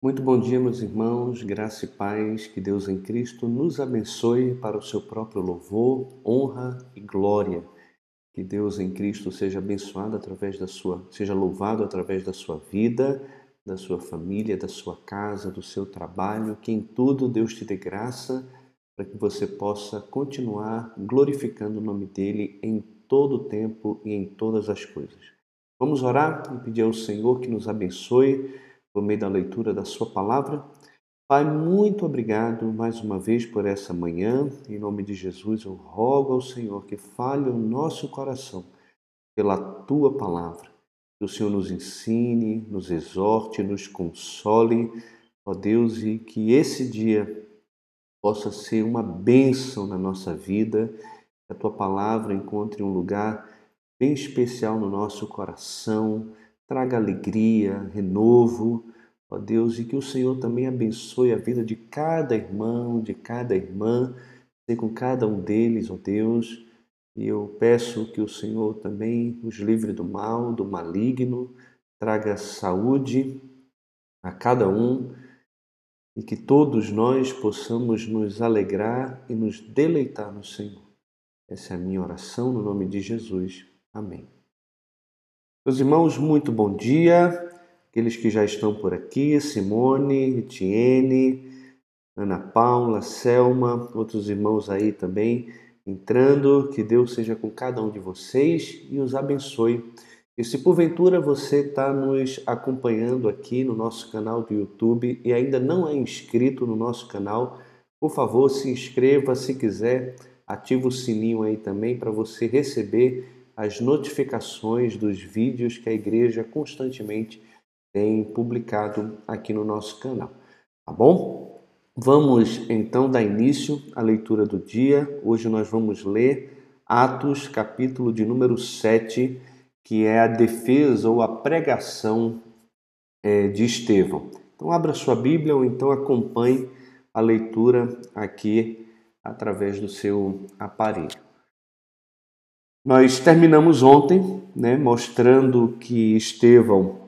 Muito bom dia, meus irmãos, graça e paz, que Deus em Cristo nos abençoe para o seu próprio louvor, honra e glória. Que Deus em Cristo seja abençoado através da sua, seja louvado através da sua vida, da sua família, da sua casa, do seu trabalho, que em tudo Deus te dê graça para que você possa continuar glorificando o nome dele em todo o tempo e em todas as coisas. Vamos orar e pedir ao Senhor que nos abençoe por meio da leitura da Sua palavra. Pai, muito obrigado mais uma vez por essa manhã. Em nome de Jesus, eu rogo ao Senhor que fale o nosso coração pela Tua palavra. Que o Senhor nos ensine, nos exorte, nos console, ó Deus, e que esse dia possa ser uma bênção na nossa vida, que a Tua palavra encontre um lugar bem especial no nosso coração, traga alegria, renovo, ó Deus, e que o Senhor também abençoe a vida de cada irmão, de cada irmã, seja com cada um deles, ó Deus. E eu peço que o Senhor também os livre do mal, do maligno, traga saúde a cada um e que todos nós possamos nos alegrar e nos deleitar no Senhor. Essa é a minha oração no nome de Jesus. Amém. Meus irmãos, muito bom dia. Aqueles que já estão por aqui, Simone, Etienne, Ana Paula, Selma, outros irmãos aí também entrando. Que Deus seja com cada um de vocês e os abençoe. E se porventura você está nos acompanhando aqui no nosso canal do YouTube e ainda não é inscrito no nosso canal, por favor, se inscreva. Se quiser, ativa o sininho aí também para você receber as notificações dos vídeos que a igreja constantemente tem publicado aqui no nosso canal. Tá bom? Vamos então dar início à leitura do dia. Hoje nós vamos ler Atos, capítulo de número 7, que é a defesa ou a pregação é, de Estevão. Então, abra sua Bíblia ou então acompanhe a leitura aqui através do seu aparelho. Nós terminamos ontem, né, mostrando que Estevão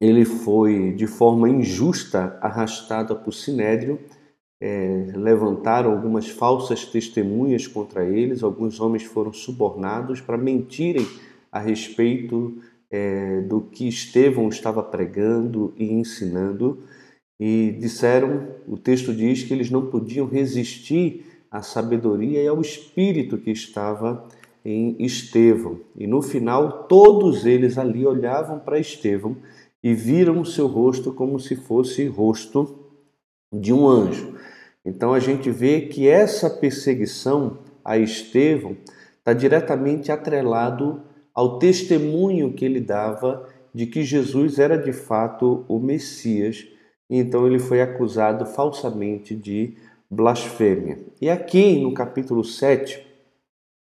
ele foi de forma injusta arrastado para o sinédrio, é, levantaram algumas falsas testemunhas contra eles, alguns homens foram subornados para mentirem a respeito é, do que Estevão estava pregando e ensinando, e disseram, o texto diz que eles não podiam resistir à sabedoria e ao espírito que estava em Estevão. E no final, todos eles ali olhavam para Estevão e viram o seu rosto como se fosse rosto de um anjo. Então a gente vê que essa perseguição a Estevão está diretamente atrelado ao testemunho que ele dava de que Jesus era de fato o Messias. Então ele foi acusado falsamente de blasfêmia. E aqui no capítulo 7,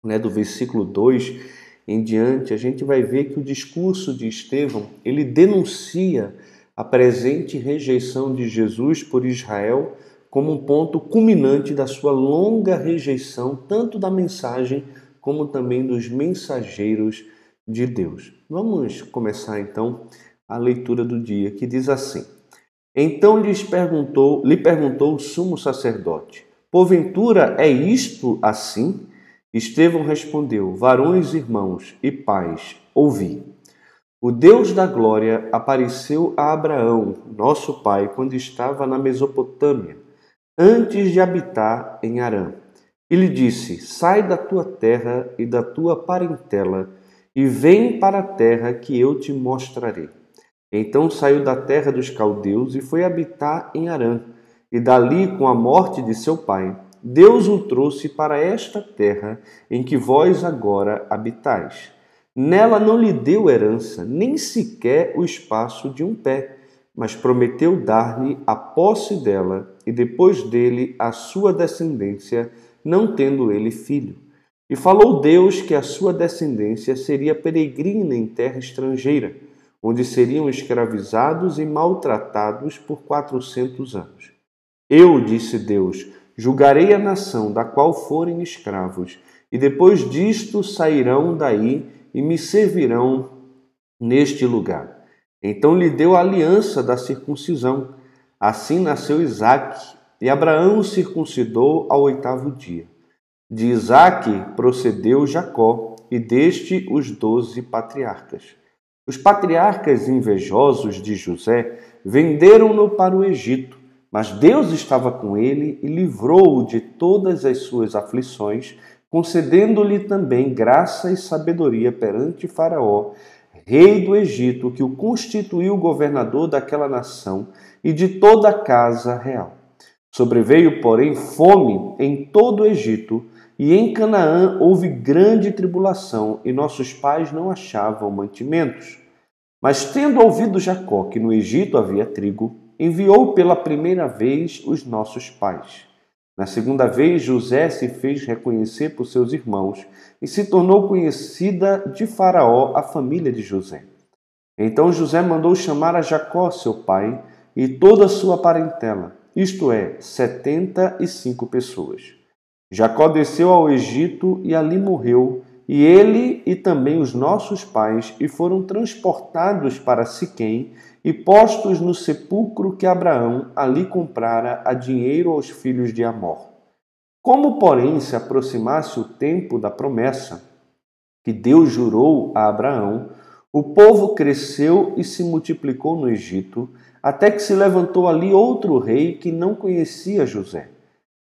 né, do versículo 2 em diante, a gente vai ver que o discurso de Estevão, ele denuncia a presente rejeição de Jesus por Israel como um ponto culminante da sua longa rejeição, tanto da mensagem como também dos mensageiros de Deus. Vamos começar então a leitura do dia, que diz assim: Então lhes perguntou, lhe perguntou o sumo sacerdote: Porventura é isto assim? Estevão respondeu: Varões, irmãos e pais, ouvi. O Deus da glória apareceu a Abraão, nosso pai, quando estava na Mesopotâmia, antes de habitar em Arã. E lhe disse: Sai da tua terra e da tua parentela e vem para a terra que eu te mostrarei. Então saiu da terra dos caldeus e foi habitar em Arã, e dali, com a morte de seu pai, Deus o trouxe para esta terra em que vós agora habitais. Nela não lhe deu herança, nem sequer o espaço de um pé, mas prometeu dar-lhe a posse dela e depois dele a sua descendência, não tendo ele filho. E falou Deus que a sua descendência seria peregrina em terra estrangeira, onde seriam escravizados e maltratados por quatrocentos anos. Eu, disse Deus, julgarei a nação da qual forem escravos, e depois disto sairão daí e me servirão neste lugar. Então lhe deu a aliança da circuncisão, Assim nasceu Isaque, e Abraão o circuncidou ao oitavo dia. De Isaque procedeu Jacó, e deste os doze patriarcas. Os patriarcas invejosos de José venderam-no para o Egito, mas Deus estava com ele e livrou-o de todas as suas aflições, concedendo-lhe também graça e sabedoria perante Faraó, rei do Egito, que o constituiu governador daquela nação e de toda a casa real. Sobreveio, porém, fome em todo o Egito, e em Canaã houve grande tribulação, e nossos pais não achavam mantimentos. Mas tendo ouvido Jacó que no Egito havia trigo, enviou pela primeira vez os nossos pais. Na segunda vez, José se fez reconhecer por seus irmãos e se tornou conhecida de Faraó a família de José. Então José mandou chamar a Jacó, seu pai, e toda a sua parentela, isto é, setenta e cinco pessoas. Jacó desceu ao Egito e ali morreu, e ele e também os nossos pais, e foram transportados para Siquém e postos no sepulcro que Abraão ali comprara a dinheiro aos filhos de Amor. Como, porém, se aproximasse o tempo da promessa que Deus jurou a Abraão, o povo cresceu e se multiplicou no Egito, até que se levantou ali outro rei que não conhecia José.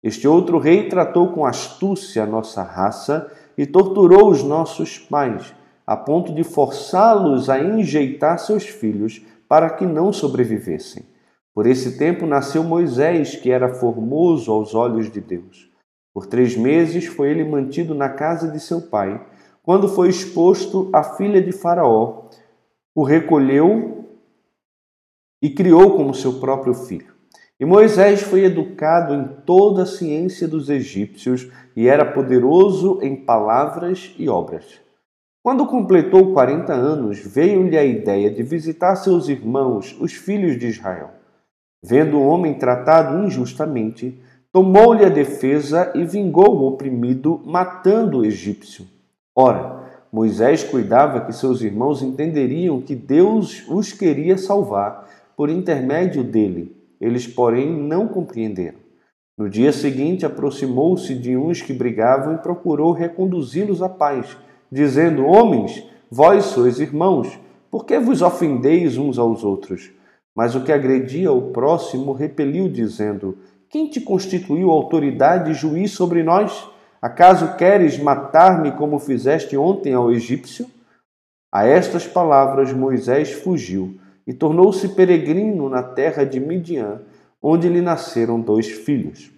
Este outro rei tratou com astúcia a nossa raça e torturou os nossos pais, a ponto de forçá-los a enjeitar seus filhos para que não sobrevivessem. Por esse tempo nasceu Moisés, que era formoso aos olhos de Deus. Por três meses foi ele mantido na casa de seu pai. Quando foi exposto, a filha de Faraó o recolheu e criou como seu próprio filho. E Moisés foi educado em toda a ciência dos egípcios e era poderoso em palavras e obras. Quando completou 40 anos, veio-lhe a ideia de visitar seus irmãos, os filhos de Israel. Vendo o homem tratado injustamente, tomou-lhe a defesa e vingou o oprimido, matando o egípcio. Ora, Moisés cuidava que seus irmãos entenderiam que Deus os queria salvar por intermédio dele. Eles, porém, não compreenderam. No dia seguinte, aproximou-se de uns que brigavam e procurou reconduzi-los à paz, dizendo: Homens, vós sois irmãos, por que vos ofendeis uns aos outros? Mas o que agredia o próximo repeliu, dizendo: Quem te constituiu autoridade e juiz sobre nós? Acaso queres matar-me como fizeste ontem ao egípcio? A estas palavras Moisés fugiu e tornou-se peregrino na terra de Midian, onde lhe nasceram dois filhos.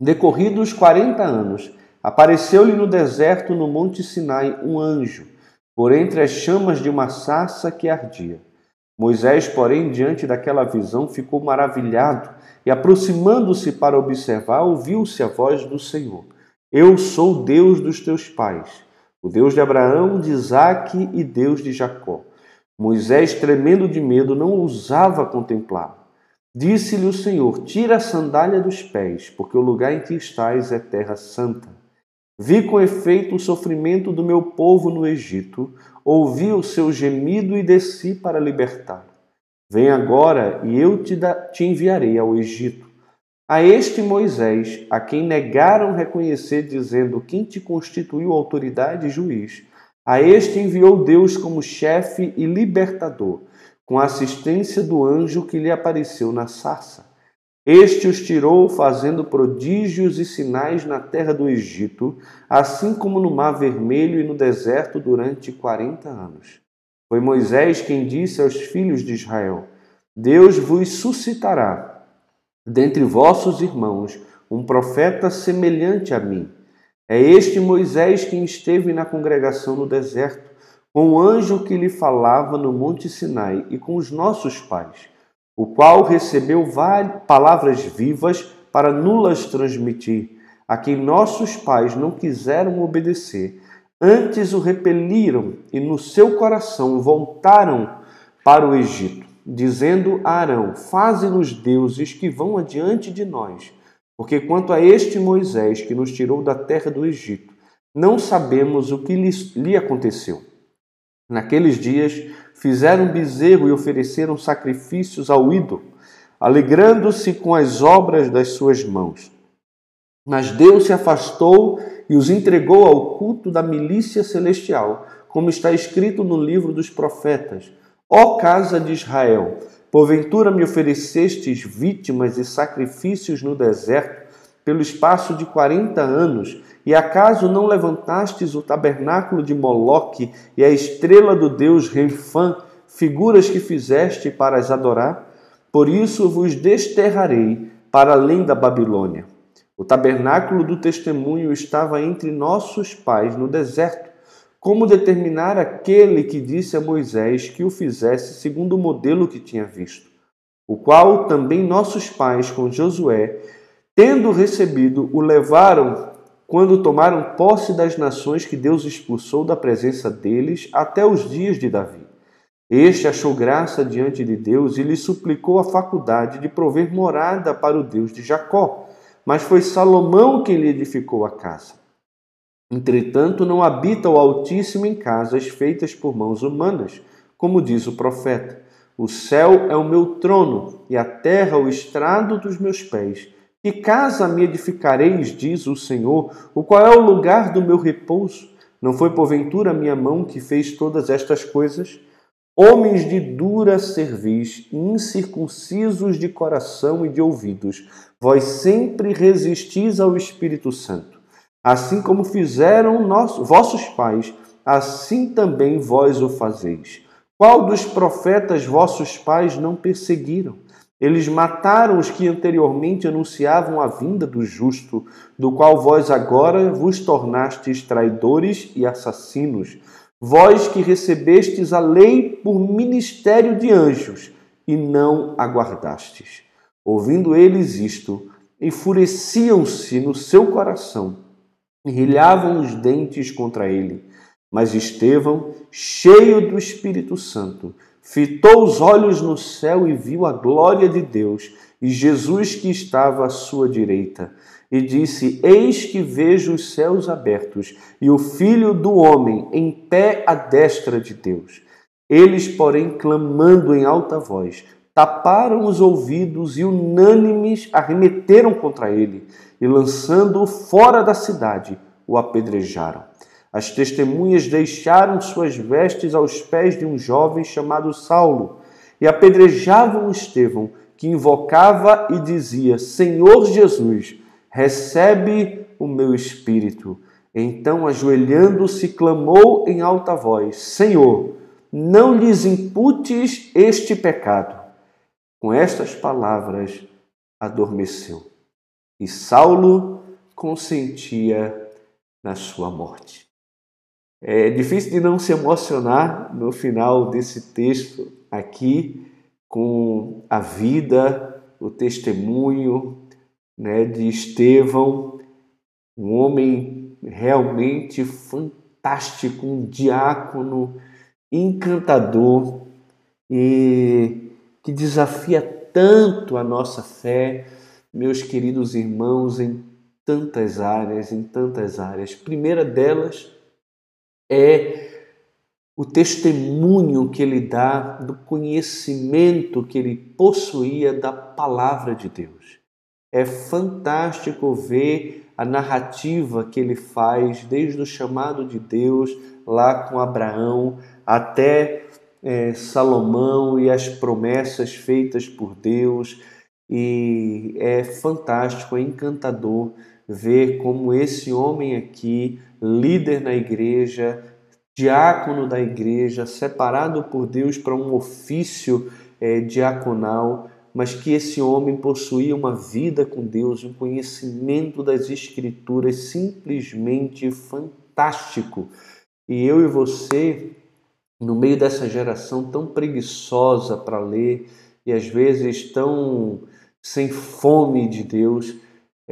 Decorridos quarenta anos, apareceu-lhe no deserto, no monte Sinai, um anjo, por entre as chamas de uma sarça que ardia. Moisés, porém, diante daquela visão, ficou maravilhado e, aproximando-se para observar, ouviu-se a voz do Senhor: Eu sou Deus dos teus pais, o Deus de Abraão, de Isaque e Deus de Jacó. Moisés, tremendo de medo, não ousava contemplar. Disse-lhe o Senhor: Tira a sandália dos pés, porque o lugar em que estás é terra santa. Vi com efeito o sofrimento do meu povo no Egito, ouvi o seu gemido e desci para libertar. Vem agora e eu te, da, te enviarei ao Egito. A este Moisés, a quem negaram reconhecer, dizendo: Quem te constituiu autoridade e juiz? A este enviou Deus como chefe e libertador, com a assistência do anjo que lhe apareceu na sarça. Este os tirou, fazendo prodígios e sinais na terra do Egito, assim como no Mar Vermelho e no deserto durante quarenta anos. Foi Moisés quem disse aos filhos de Israel: Deus vos suscitará dentre vossos irmãos um profeta semelhante a mim é este Moisés quem esteve na congregação no deserto, com o anjo que lhe falava no Monte Sinai e com os nossos pais, o qual recebeu palavras vivas para nulas transmitir, a quem nossos pais não quiseram obedecer, antes o repeliram e no seu coração voltaram para o Egito, dizendo a Arão: Faze-nos deuses que vão adiante de nós porque quanto a este Moisés que nos tirou da terra do Egito, não sabemos o que lhe aconteceu. Naqueles dias fizeram bezerro e ofereceram sacrifícios ao ídolo. alegrando-se com as obras das suas mãos. Mas Deus se afastou e os entregou ao culto da milícia celestial, como está escrito no livro dos profetas. Ó casa de Israel, porventura me oferecestes vítimas e sacrifícios no deserto pelo espaço de quarenta anos, e acaso não levantastes o tabernáculo de Moloque e a estrela do deus Renfã, figuras que fizeste para as adorar? Por isso vos desterrarei para além da Babilônia. O tabernáculo do testemunho estava entre nossos pais no deserto. Como determinar aquele que disse a Moisés que o fizesse segundo o modelo que tinha visto? O qual também nossos pais, com Josué, tendo recebido, o levaram quando tomaram posse das nações que Deus expulsou da presença deles até os dias de Davi. Este achou graça diante de Deus e lhe suplicou a faculdade de prover morada para o Deus de Jacó, mas foi Salomão quem lhe edificou a casa. Entretanto, não habita o Altíssimo em casas feitas por mãos humanas, como diz o profeta. O céu é o meu trono e a terra o estrado dos meus pés. Que casa me edificareis, diz o Senhor, o qual é o lugar do meu repouso? Não foi porventura a minha mão que fez todas estas coisas? Homens de dura cerviz, incircuncisos de coração e de ouvidos, vós sempre resistis ao Espírito Santo. Assim como fizeram vossos pais, assim também vós o fazeis. Qual dos profetas vossos pais não perseguiram? Eles mataram os que anteriormente anunciavam a vinda do justo, do qual vós agora vos tornastes traidores e assassinos. Vós que recebestes a lei por ministério de anjos e não aguardastes. Ouvindo eles isto, enfureciam-se no seu coração e rilhavam os dentes contra ele. Mas Estevão, cheio do Espírito Santo, fitou os olhos no céu e viu a glória de Deus e Jesus que estava à sua direita. E disse: Eis que vejo os céus abertos e o Filho do Homem em pé à destra de Deus. Eles, porém, clamando em alta voz, taparam os ouvidos e, unânimes, arremeteram contra ele e, lançando-o fora da cidade, o apedrejaram. As testemunhas deixaram suas vestes aos pés de um jovem chamado Saulo e apedrejavam Estevão, que invocava e dizia: Senhor Jesus, recebe o meu espírito. Então, ajoelhando-se, clamou em alta voz: Senhor, não lhes imputes este pecado. Com estas palavras, adormeceu. E Saulo consentia na sua morte. É difícil de não se emocionar no final desse texto aqui com a vida, o testemunho né, de Estevão, um homem realmente fantástico, um diácono encantador e que desafia tanto a nossa fé, meus queridos irmãos, em tantas áreas, em tantas áreas. Primeira delas, é o testemunho que ele dá do conhecimento que ele possuía da palavra de Deus. É fantástico ver a narrativa que ele faz, desde o chamado de Deus lá com Abraão até é, Salomão e as promessas feitas por Deus. E é fantástico, é encantador ver como esse homem aqui, líder na igreja, diácono da igreja, separado por Deus para um ofício é, diaconal, mas que esse homem possuía uma vida com Deus, um conhecimento das Escrituras simplesmente fantástico. E eu e você, no meio dessa geração tão preguiçosa para ler e às vezes tão sem fome de Deus,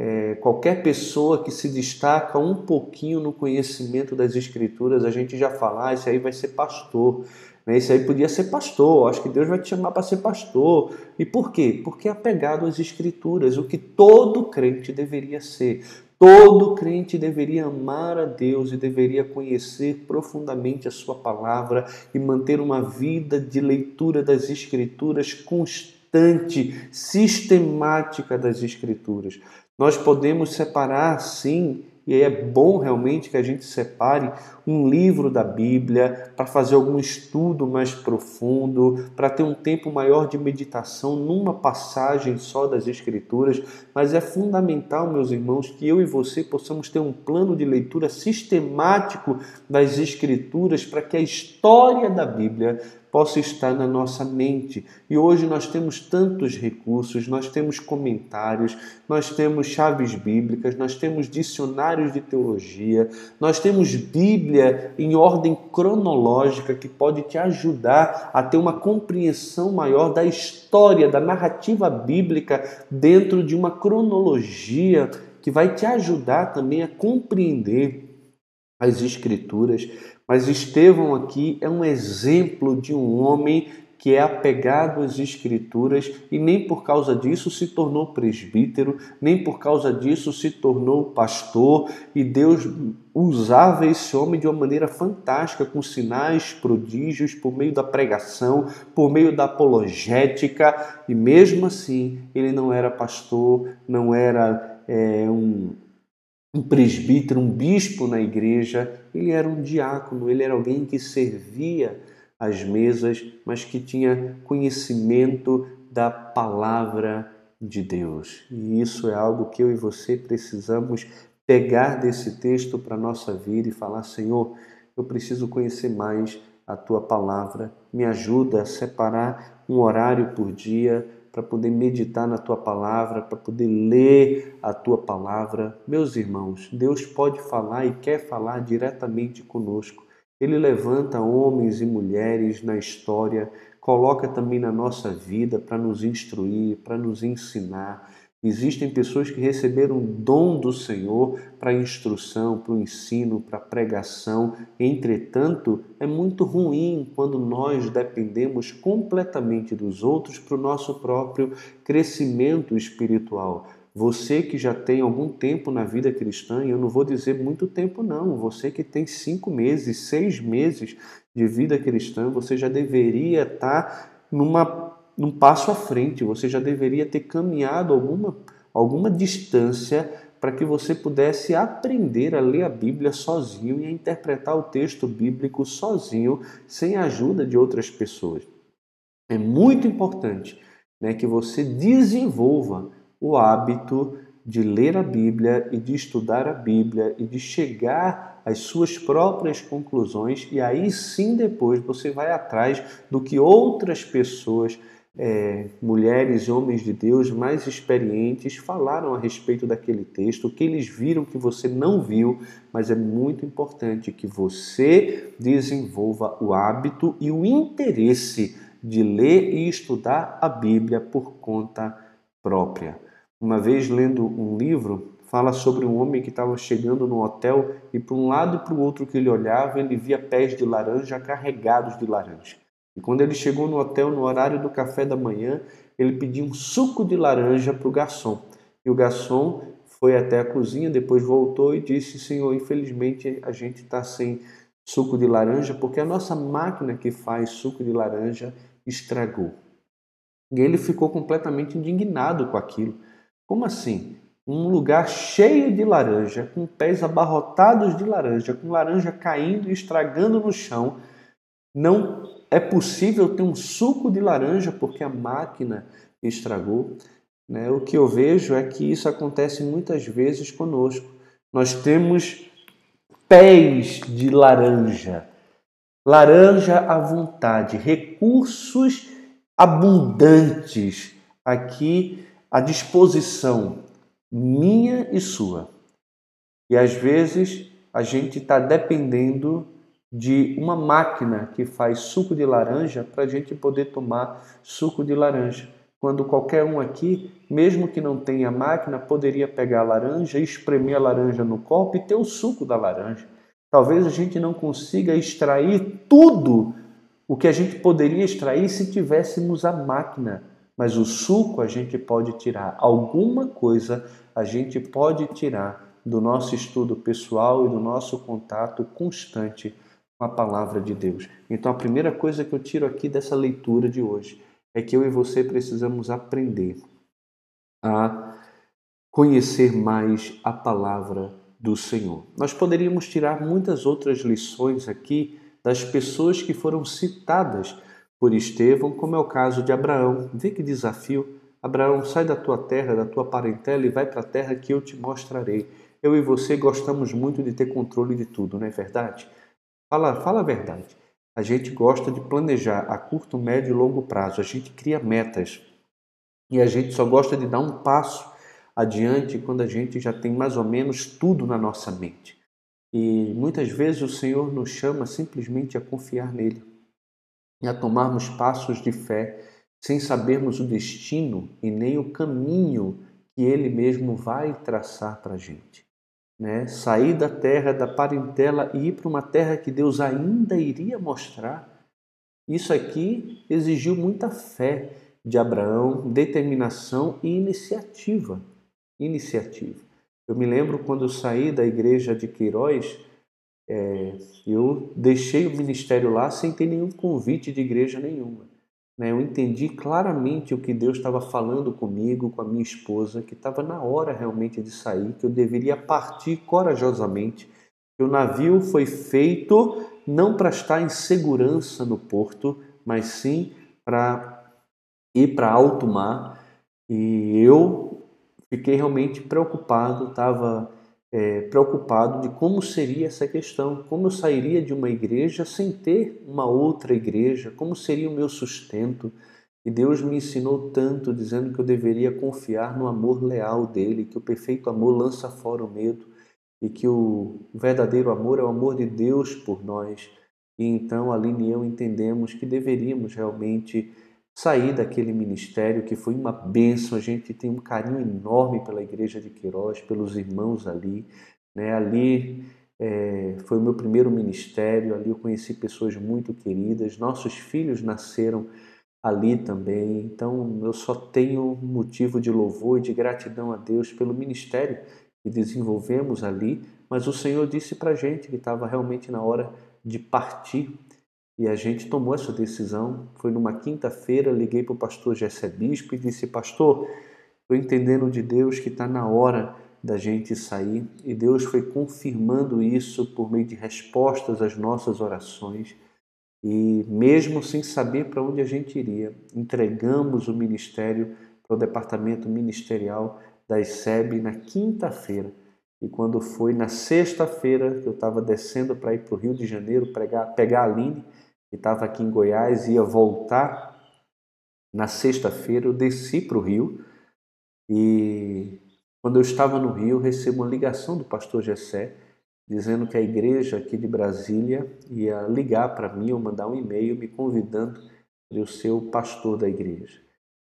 é, qualquer pessoa que se destaca um pouquinho no conhecimento das Escrituras, a gente já fala, ah, esse aí vai ser pastor, né? esse aí podia ser pastor, acho que Deus vai te chamar para ser pastor. E por quê? Porque é apegado às Escrituras, o que todo crente deveria ser. Todo crente deveria amar a Deus e deveria conhecer profundamente a Sua palavra e manter uma vida de leitura das Escrituras constante sistemática das Escrituras. Nós podemos separar, sim, e é bom realmente que a gente separe um livro da Bíblia para fazer algum estudo mais profundo, para ter um tempo maior de meditação numa passagem só das Escrituras, mas é fundamental, meus irmãos, que eu e você possamos ter um plano de leitura sistemático das Escrituras para que a história da Bíblia possa estar na nossa mente. E hoje nós temos tantos recursos, nós temos comentários, nós temos chaves bíblicas, nós temos dicionários de teologia, nós temos Bíblia em ordem cronológica que pode te ajudar a ter uma compreensão maior da história, da narrativa bíblica dentro de uma cronologia que vai te ajudar também a compreender as Escrituras, mas Estevão aqui é um exemplo de um homem que é apegado às Escrituras e nem por causa disso se tornou presbítero, nem por causa disso se tornou pastor, e Deus usava esse homem de uma maneira fantástica, com sinais, prodígios, por meio da pregação, por meio da apologética, e mesmo assim ele não era pastor, não era é, um um presbítero, um bispo na igreja, ele era um diácono, ele era alguém que servia às mesas, mas que tinha conhecimento da palavra de Deus. E isso é algo que eu e você precisamos pegar desse texto para nossa vida e falar: Senhor, eu preciso conhecer mais a tua palavra, me ajuda a separar um horário por dia para poder meditar na tua palavra, para poder ler a tua palavra. Meus irmãos, Deus pode falar e quer falar diretamente conosco. Ele levanta homens e mulheres na história, coloca também na nossa vida para nos instruir, para nos ensinar. Existem pessoas que receberam o dom do Senhor para instrução, para o ensino, para pregação. Entretanto, é muito ruim quando nós dependemos completamente dos outros para o nosso próprio crescimento espiritual. Você que já tem algum tempo na vida cristã, e eu não vou dizer muito tempo, não, você que tem cinco meses, seis meses de vida cristã, você já deveria estar numa num passo à frente, você já deveria ter caminhado alguma, alguma distância para que você pudesse aprender a ler a Bíblia sozinho e a interpretar o texto bíblico sozinho, sem a ajuda de outras pessoas. É muito importante né, que você desenvolva o hábito de ler a Bíblia e de estudar a Bíblia e de chegar às suas próprias conclusões, e aí sim depois você vai atrás do que outras pessoas é, mulheres e homens de Deus mais experientes falaram a respeito daquele texto, o que eles viram que você não viu, mas é muito importante que você desenvolva o hábito e o interesse de ler e estudar a Bíblia por conta própria. Uma vez lendo um livro, fala sobre um homem que estava chegando no hotel e para um lado e para o outro que ele olhava, ele via pés de laranja carregados de laranja. E quando ele chegou no hotel no horário do café da manhã, ele pediu um suco de laranja para o garçom. E o garçom foi até a cozinha, depois voltou e disse: Senhor, infelizmente a gente está sem suco de laranja porque a nossa máquina que faz suco de laranja estragou. E ele ficou completamente indignado com aquilo. Como assim? Um lugar cheio de laranja, com pés abarrotados de laranja, com laranja caindo e estragando no chão, não é possível ter um suco de laranja porque a máquina estragou. Né? O que eu vejo é que isso acontece muitas vezes conosco. Nós temos pés de laranja, laranja à vontade, recursos abundantes aqui à disposição minha e sua. E às vezes a gente está dependendo de uma máquina que faz suco de laranja para a gente poder tomar suco de laranja. Quando qualquer um aqui, mesmo que não tenha máquina, poderia pegar a laranja, espremer a laranja no copo e ter o suco da laranja. Talvez a gente não consiga extrair tudo o que a gente poderia extrair se tivéssemos a máquina, mas o suco a gente pode tirar. Alguma coisa a gente pode tirar do nosso estudo pessoal e do nosso contato constante com a palavra de Deus. Então, a primeira coisa que eu tiro aqui dessa leitura de hoje é que eu e você precisamos aprender a conhecer mais a palavra do Senhor. Nós poderíamos tirar muitas outras lições aqui das pessoas que foram citadas por Estevão, como é o caso de Abraão. Vê que desafio. Abraão, sai da tua terra, da tua parentela e vai para a terra que eu te mostrarei. Eu e você gostamos muito de ter controle de tudo, não é verdade? Fala, fala a verdade. A gente gosta de planejar a curto, médio e longo prazo. A gente cria metas. E a gente só gosta de dar um passo adiante quando a gente já tem mais ou menos tudo na nossa mente. E muitas vezes o Senhor nos chama simplesmente a confiar nele e a tomarmos passos de fé sem sabermos o destino e nem o caminho que ele mesmo vai traçar para a gente. Né? Sair da terra, da parentela e ir para uma terra que Deus ainda iria mostrar. Isso aqui exigiu muita fé de Abraão, determinação e iniciativa. Iniciativa. Eu me lembro quando eu saí da igreja de Queiroz, é, eu deixei o ministério lá sem ter nenhum convite de igreja nenhuma. Né? Eu entendi claramente o que Deus estava falando comigo, com a minha esposa, que estava na hora realmente de sair, que eu deveria partir corajosamente, que o navio foi feito não para estar em segurança no porto, mas sim para ir para alto mar. E eu fiquei realmente preocupado, estava é, preocupado de como seria essa questão, como eu sairia de uma igreja sem ter uma outra igreja, como seria o meu sustento. E Deus me ensinou tanto, dizendo que eu deveria confiar no amor leal dele, que o perfeito amor lança fora o medo e que o verdadeiro amor é o amor de Deus por nós. E então, Aline e eu entendemos que deveríamos realmente sair daquele ministério que foi uma bênção. A gente tem um carinho enorme pela igreja de Queiroz, pelos irmãos ali. Né? Ali é, foi o meu primeiro ministério, ali eu conheci pessoas muito queridas. Nossos filhos nasceram ali também. Então eu só tenho motivo de louvor e de gratidão a Deus pelo ministério que desenvolvemos ali. Mas o Senhor disse para a gente que estava realmente na hora de partir e a gente tomou essa decisão. Foi numa quinta-feira, liguei para o pastor Jessé Bispo e disse: Pastor, estou entendendo de Deus que está na hora da gente sair. E Deus foi confirmando isso por meio de respostas às nossas orações. E mesmo sem saber para onde a gente iria, entregamos o ministério para o departamento ministerial da ICEB na quinta-feira. E quando foi na sexta-feira, eu estava descendo para ir para o Rio de Janeiro pegar, pegar a Aline, que estava aqui em Goiás, ia voltar na sexta-feira, eu desci para o Rio e quando eu estava no Rio, recebo uma ligação do pastor Gessé dizendo que a igreja aqui de Brasília ia ligar para mim ou mandar um e-mail me convidando para eu ser o pastor da igreja.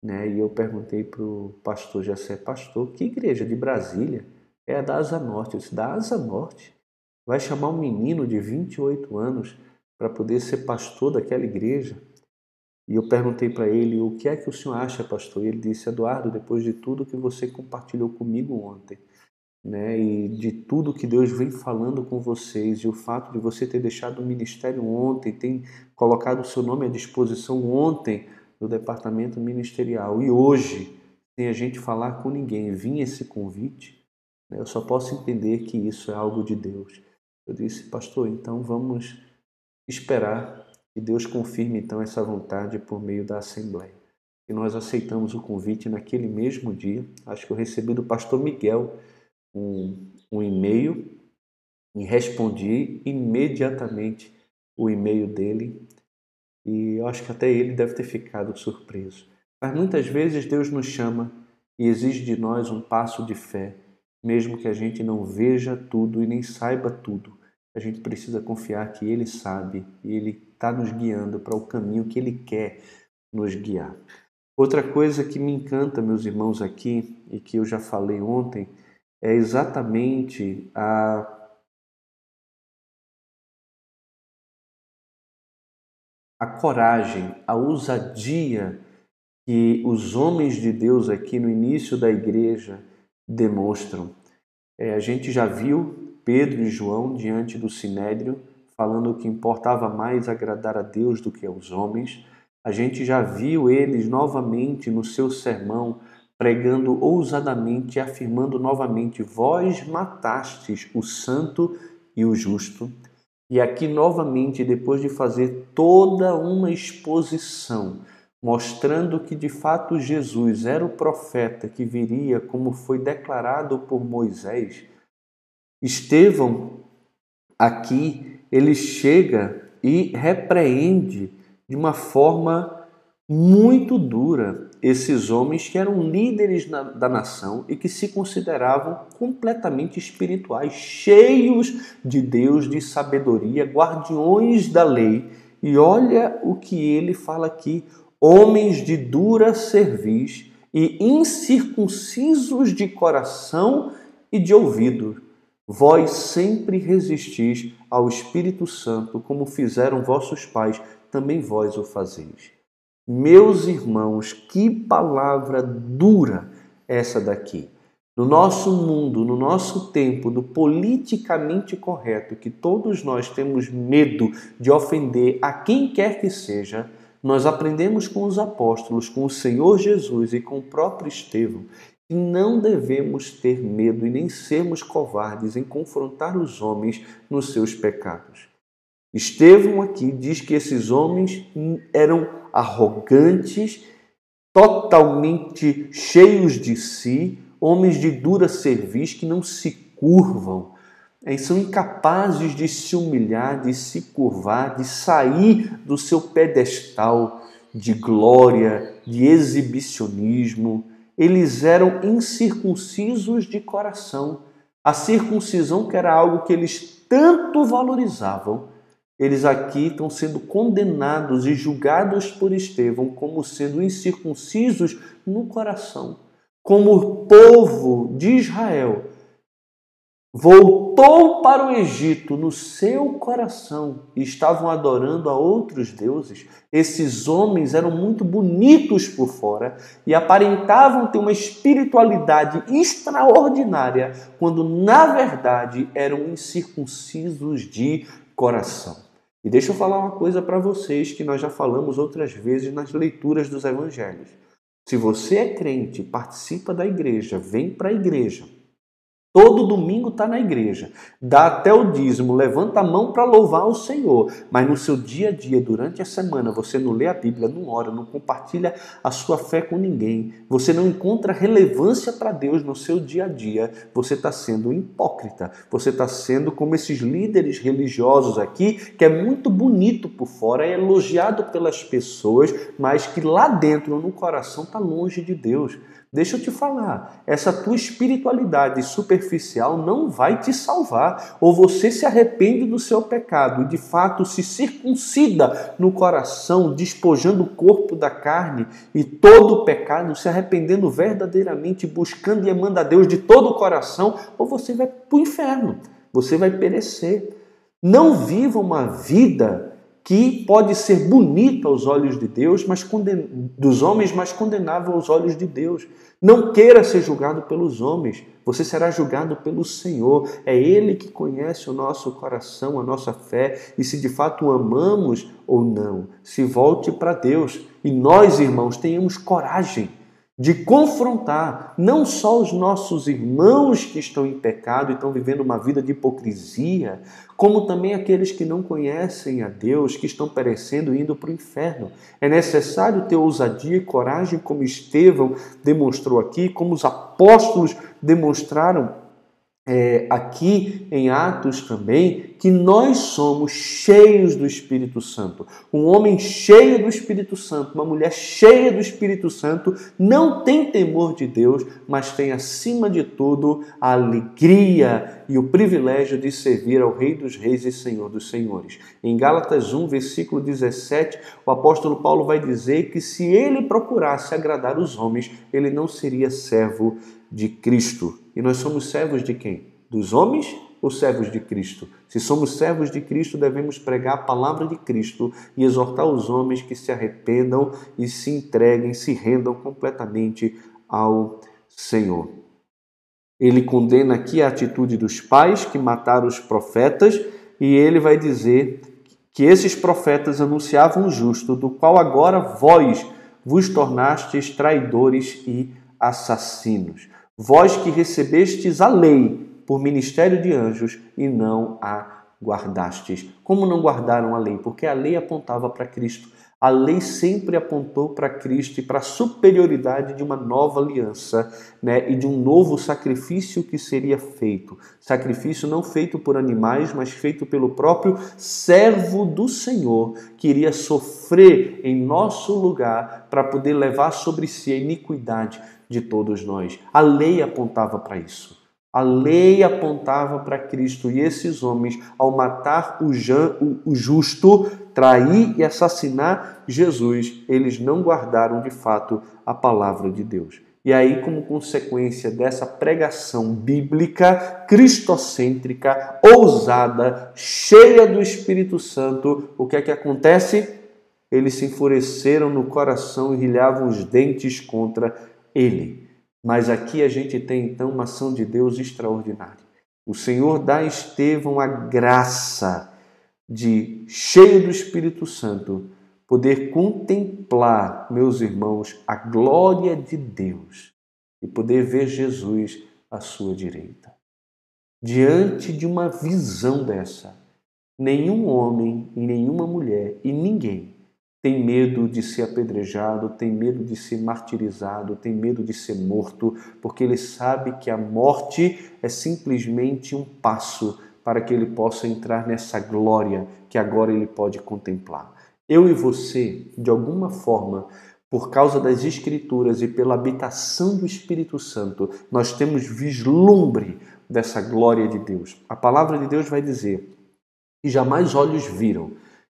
Né? E eu perguntei para o pastor Gessé, pastor, que igreja de Brasília? É a da Asa Norte. Eu disse, da Asa Norte? Vai chamar um menino de 28 anos para poder ser pastor daquela igreja. E eu perguntei para ele: o que é que o senhor acha, pastor? E ele disse: Eduardo, depois de tudo que você compartilhou comigo ontem, né, e de tudo que Deus vem falando com vocês, e o fato de você ter deixado o ministério ontem, tem colocado o seu nome à disposição ontem no departamento ministerial, e hoje, sem a gente falar com ninguém, vinha esse convite, né, eu só posso entender que isso é algo de Deus. Eu disse, pastor, então vamos esperar que Deus confirme então essa vontade por meio da Assembleia. E nós aceitamos o convite naquele mesmo dia. Acho que eu recebi do pastor Miguel um, um e-mail e respondi imediatamente o e-mail dele. E eu acho que até ele deve ter ficado surpreso. Mas muitas vezes Deus nos chama e exige de nós um passo de fé, mesmo que a gente não veja tudo e nem saiba tudo a gente precisa confiar que Ele sabe e Ele está nos guiando para o caminho que Ele quer nos guiar. Outra coisa que me encanta, meus irmãos, aqui, e que eu já falei ontem, é exatamente a a coragem, a ousadia que os homens de Deus aqui no início da igreja demonstram. É, a gente já viu Pedro e João diante do sinédrio, falando que importava mais agradar a Deus do que aos homens. A gente já viu eles novamente no seu sermão pregando ousadamente e afirmando novamente: Vós matastes o santo e o justo. E aqui novamente, depois de fazer toda uma exposição, mostrando que de fato Jesus era o profeta que viria, como foi declarado por Moisés, Estevão, aqui, ele chega e repreende de uma forma muito dura esses homens que eram líderes na, da nação e que se consideravam completamente espirituais, cheios de Deus, de sabedoria, guardiões da lei. E olha o que ele fala aqui: homens de dura cerviz e incircuncisos de coração e de ouvido. Vós sempre resistis ao Espírito Santo, como fizeram vossos pais, também vós o fazeis. Meus irmãos, que palavra dura essa daqui. No nosso mundo, no nosso tempo do politicamente correto, que todos nós temos medo de ofender a quem quer que seja, nós aprendemos com os apóstolos, com o Senhor Jesus e com o próprio Estevão que não devemos ter medo e nem sermos covardes em confrontar os homens nos seus pecados. Estevão aqui diz que esses homens eram arrogantes, totalmente cheios de si, homens de dura cerviz que não se curvam, são incapazes de se humilhar, de se curvar, de sair do seu pedestal de glória, de exibicionismo. Eles eram incircuncisos de coração. A circuncisão, que era algo que eles tanto valorizavam, eles aqui estão sendo condenados e julgados por Estevão como sendo incircuncisos no coração. Como o povo de Israel voltou para o Egito no seu coração e estavam adorando a outros deuses. Esses homens eram muito bonitos por fora e aparentavam ter uma espiritualidade extraordinária, quando na verdade eram incircuncisos de coração. E deixa eu falar uma coisa para vocês que nós já falamos outras vezes nas leituras dos evangelhos. Se você é crente, participa da igreja, vem para a igreja, Todo domingo está na igreja, dá até o dízimo, levanta a mão para louvar o Senhor, mas no seu dia a dia, durante a semana, você não lê a Bíblia, não ora, não compartilha a sua fé com ninguém, você não encontra relevância para Deus no seu dia a dia, você está sendo hipócrita, você está sendo como esses líderes religiosos aqui, que é muito bonito por fora, é elogiado pelas pessoas, mas que lá dentro, no coração, está longe de Deus. Deixa eu te falar, essa tua espiritualidade superficial não vai te salvar. Ou você se arrepende do seu pecado de fato se circuncida no coração, despojando o corpo da carne e todo o pecado, se arrependendo verdadeiramente, buscando e amando a Deus de todo o coração, ou você vai para o inferno, você vai perecer. Não viva uma vida que pode ser bonita aos olhos de Deus, mas conden... dos homens, mas condenável aos olhos de Deus. Não queira ser julgado pelos homens, você será julgado pelo Senhor. É Ele que conhece o nosso coração, a nossa fé e se de fato o amamos ou não. Se volte para Deus e nós, irmãos, tenhamos coragem de confrontar não só os nossos irmãos que estão em pecado e estão vivendo uma vida de hipocrisia, como também aqueles que não conhecem a Deus, que estão perecendo e indo para o inferno. É necessário ter ousadia e coragem, como Estevão demonstrou aqui, como os apóstolos demonstraram é, aqui em Atos também que nós somos cheios do Espírito Santo. Um homem cheio do Espírito Santo, uma mulher cheia do Espírito Santo, não tem temor de Deus, mas tem acima de tudo a alegria e o privilégio de servir ao Rei dos Reis e Senhor dos Senhores. Em Gálatas 1, versículo 17, o apóstolo Paulo vai dizer que se ele procurasse agradar os homens, ele não seria servo de Cristo. E nós somos servos de quem? Dos homens ou servos de Cristo? Se somos servos de Cristo, devemos pregar a palavra de Cristo e exortar os homens que se arrependam e se entreguem, se rendam completamente ao Senhor. Ele condena aqui a atitude dos pais que mataram os profetas e ele vai dizer que esses profetas anunciavam o justo, do qual agora vós vos tornastes traidores e assassinos. Vós que recebestes a lei por ministério de anjos e não a guardastes. Como não guardaram a lei? Porque a lei apontava para Cristo. A lei sempre apontou para Cristo e para a superioridade de uma nova aliança né, e de um novo sacrifício que seria feito. Sacrifício não feito por animais, mas feito pelo próprio servo do Senhor, que iria sofrer em nosso lugar para poder levar sobre si a iniquidade de todos nós. A lei apontava para isso. A lei apontava para Cristo e esses homens, ao matar o, justo, trair e assassinar Jesus, eles não guardaram de fato a palavra de Deus. E aí, como consequência dessa pregação bíblica, cristocêntrica, ousada, cheia do Espírito Santo, o que é que acontece? Eles se enfureceram no coração e rilhavam os dentes contra ele. Mas aqui a gente tem então uma ação de Deus extraordinária. O Senhor dá a Estevão a graça de, cheio do Espírito Santo, poder contemplar, meus irmãos, a glória de Deus e poder ver Jesus à sua direita. Diante de uma visão dessa, nenhum homem e nenhuma mulher e ninguém tem medo de ser apedrejado, tem medo de ser martirizado, tem medo de ser morto, porque ele sabe que a morte é simplesmente um passo para que ele possa entrar nessa glória que agora ele pode contemplar. Eu e você, de alguma forma, por causa das Escrituras e pela habitação do Espírito Santo, nós temos vislumbre dessa glória de Deus. A palavra de Deus vai dizer: e jamais olhos viram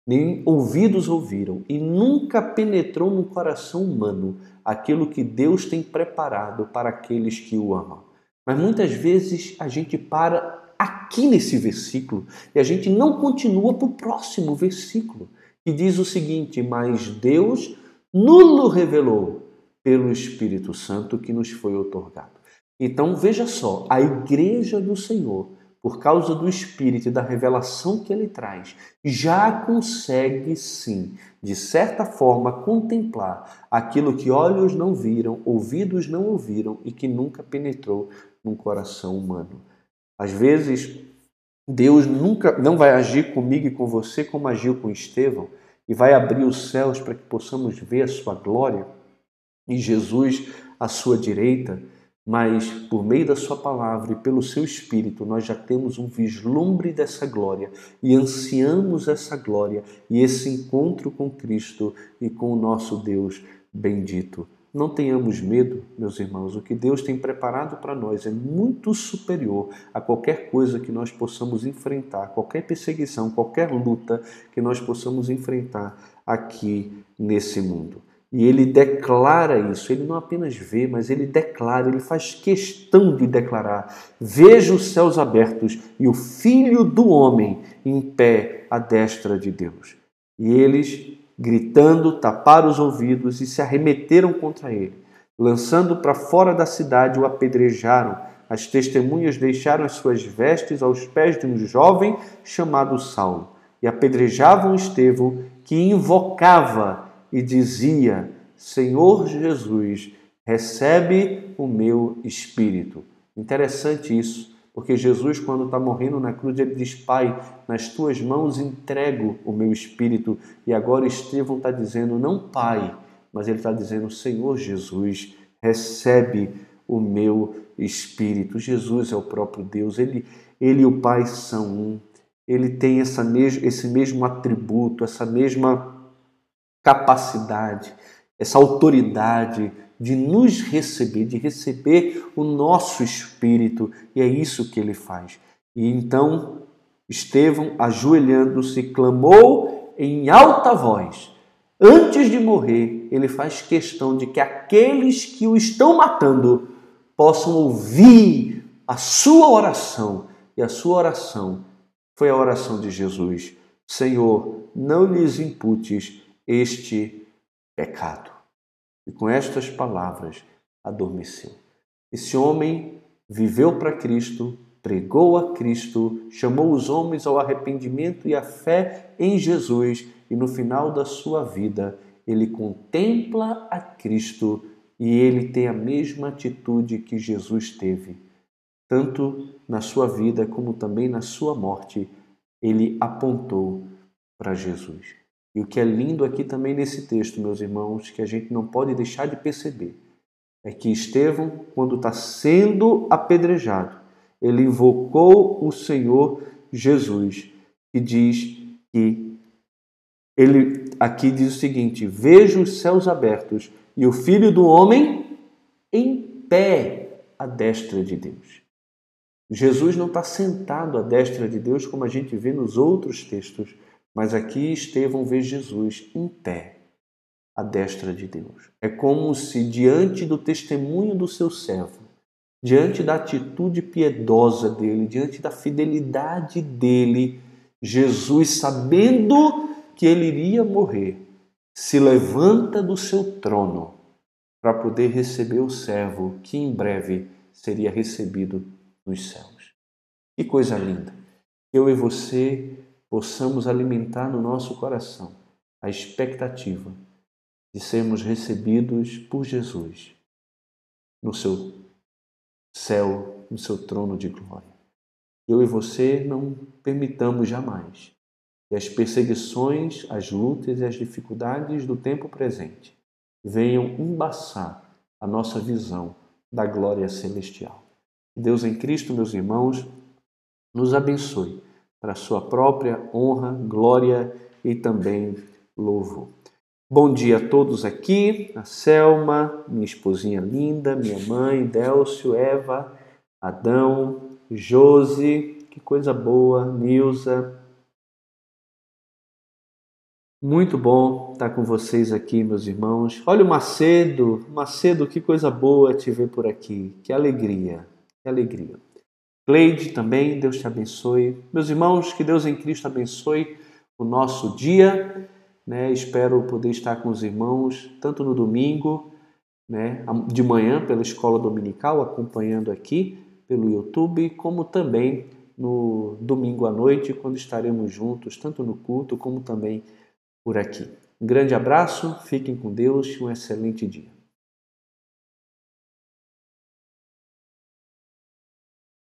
nem ouvidos ouviram, e nunca penetrou no coração humano aquilo que Deus tem preparado para aqueles que o amam. Mas muitas vezes a gente para aqui nesse versículo e a gente não continua para o próximo versículo, que diz o seguinte: Mas Deus nulo revelou pelo Espírito Santo que nos foi otorgado. Então veja só, a igreja do Senhor por causa do Espírito e da revelação que ele traz, já consegue sim, de certa forma, contemplar aquilo que olhos não viram, ouvidos não ouviram e que nunca penetrou num coração humano. Às vezes, Deus nunca não vai agir comigo e com você como agiu com Estevão e vai abrir os céus para que possamos ver a sua glória e Jesus à sua direita mas por meio da Sua palavra e pelo Seu Espírito, nós já temos um vislumbre dessa glória e ansiamos essa glória e esse encontro com Cristo e com o nosso Deus bendito. Não tenhamos medo, meus irmãos, o que Deus tem preparado para nós é muito superior a qualquer coisa que nós possamos enfrentar, qualquer perseguição, qualquer luta que nós possamos enfrentar aqui nesse mundo. E ele declara isso, ele não apenas vê, mas ele declara, ele faz questão de declarar: Veja os céus abertos e o Filho do Homem em pé à destra de Deus. E eles, gritando, taparam os ouvidos e se arremeteram contra ele. Lançando para fora da cidade, o apedrejaram. As testemunhas deixaram as suas vestes aos pés de um jovem chamado Saulo e apedrejavam Estevão, que invocava e dizia: Senhor Jesus, recebe o meu espírito. Interessante isso, porque Jesus, quando está morrendo na cruz, ele diz: Pai, nas tuas mãos entrego o meu espírito. E agora Estevão está dizendo: Não, Pai, mas ele está dizendo: Senhor Jesus, recebe o meu espírito. Jesus é o próprio Deus, ele, ele e o Pai são um. Ele tem essa mes esse mesmo atributo, essa mesma capacidade, essa autoridade de nos receber, de receber o nosso espírito, e é isso que ele faz. E então Estevão, ajoelhando-se, clamou em alta voz. Antes de morrer, ele faz questão de que aqueles que o estão matando possam ouvir a sua oração. E a sua oração foi a oração de Jesus: Senhor, não lhes imputes este pecado. E com estas palavras adormeceu. Esse homem viveu para Cristo, pregou a Cristo, chamou os homens ao arrependimento e à fé em Jesus, e no final da sua vida ele contempla a Cristo e ele tem a mesma atitude que Jesus teve. Tanto na sua vida como também na sua morte, ele apontou para Jesus. E o que é lindo aqui também nesse texto, meus irmãos, que a gente não pode deixar de perceber, é que Estevão, quando está sendo apedrejado, ele invocou o Senhor Jesus e diz que ele aqui diz o seguinte: Vejo os céus abertos e o Filho do homem em pé à destra de Deus. Jesus não está sentado à destra de Deus como a gente vê nos outros textos, mas aqui Estevão vê Jesus em pé à destra de Deus. É como se diante do testemunho do seu servo diante da atitude piedosa dele, diante da fidelidade dele, Jesus, sabendo que ele iria morrer, se levanta do seu trono para poder receber o servo que em breve seria recebido nos céus. Que coisa linda! Eu e você possamos alimentar no nosso coração a expectativa de sermos recebidos por Jesus no seu céu, no seu trono de glória. Eu e você não permitamos jamais que as perseguições, as lutas e as dificuldades do tempo presente venham embaçar a nossa visão da glória celestial. Deus em Cristo, meus irmãos, nos abençoe para sua própria honra, glória e também louvor. Bom dia a todos aqui, a Selma, minha esposinha linda, minha mãe, Délcio, Eva, Adão, Josi, que coisa boa, Nilza. Muito bom estar com vocês aqui, meus irmãos. Olha o Macedo, Macedo, que coisa boa te ver por aqui, que alegria, que alegria. Cleide também, Deus te abençoe. Meus irmãos, que Deus em Cristo abençoe o nosso dia né? Espero poder estar com os irmãos tanto no domingo, né, de manhã pela escola dominical, acompanhando aqui pelo YouTube, como também no domingo à noite, quando estaremos juntos, tanto no culto como também por aqui. Um grande abraço, fiquem com Deus e um excelente dia.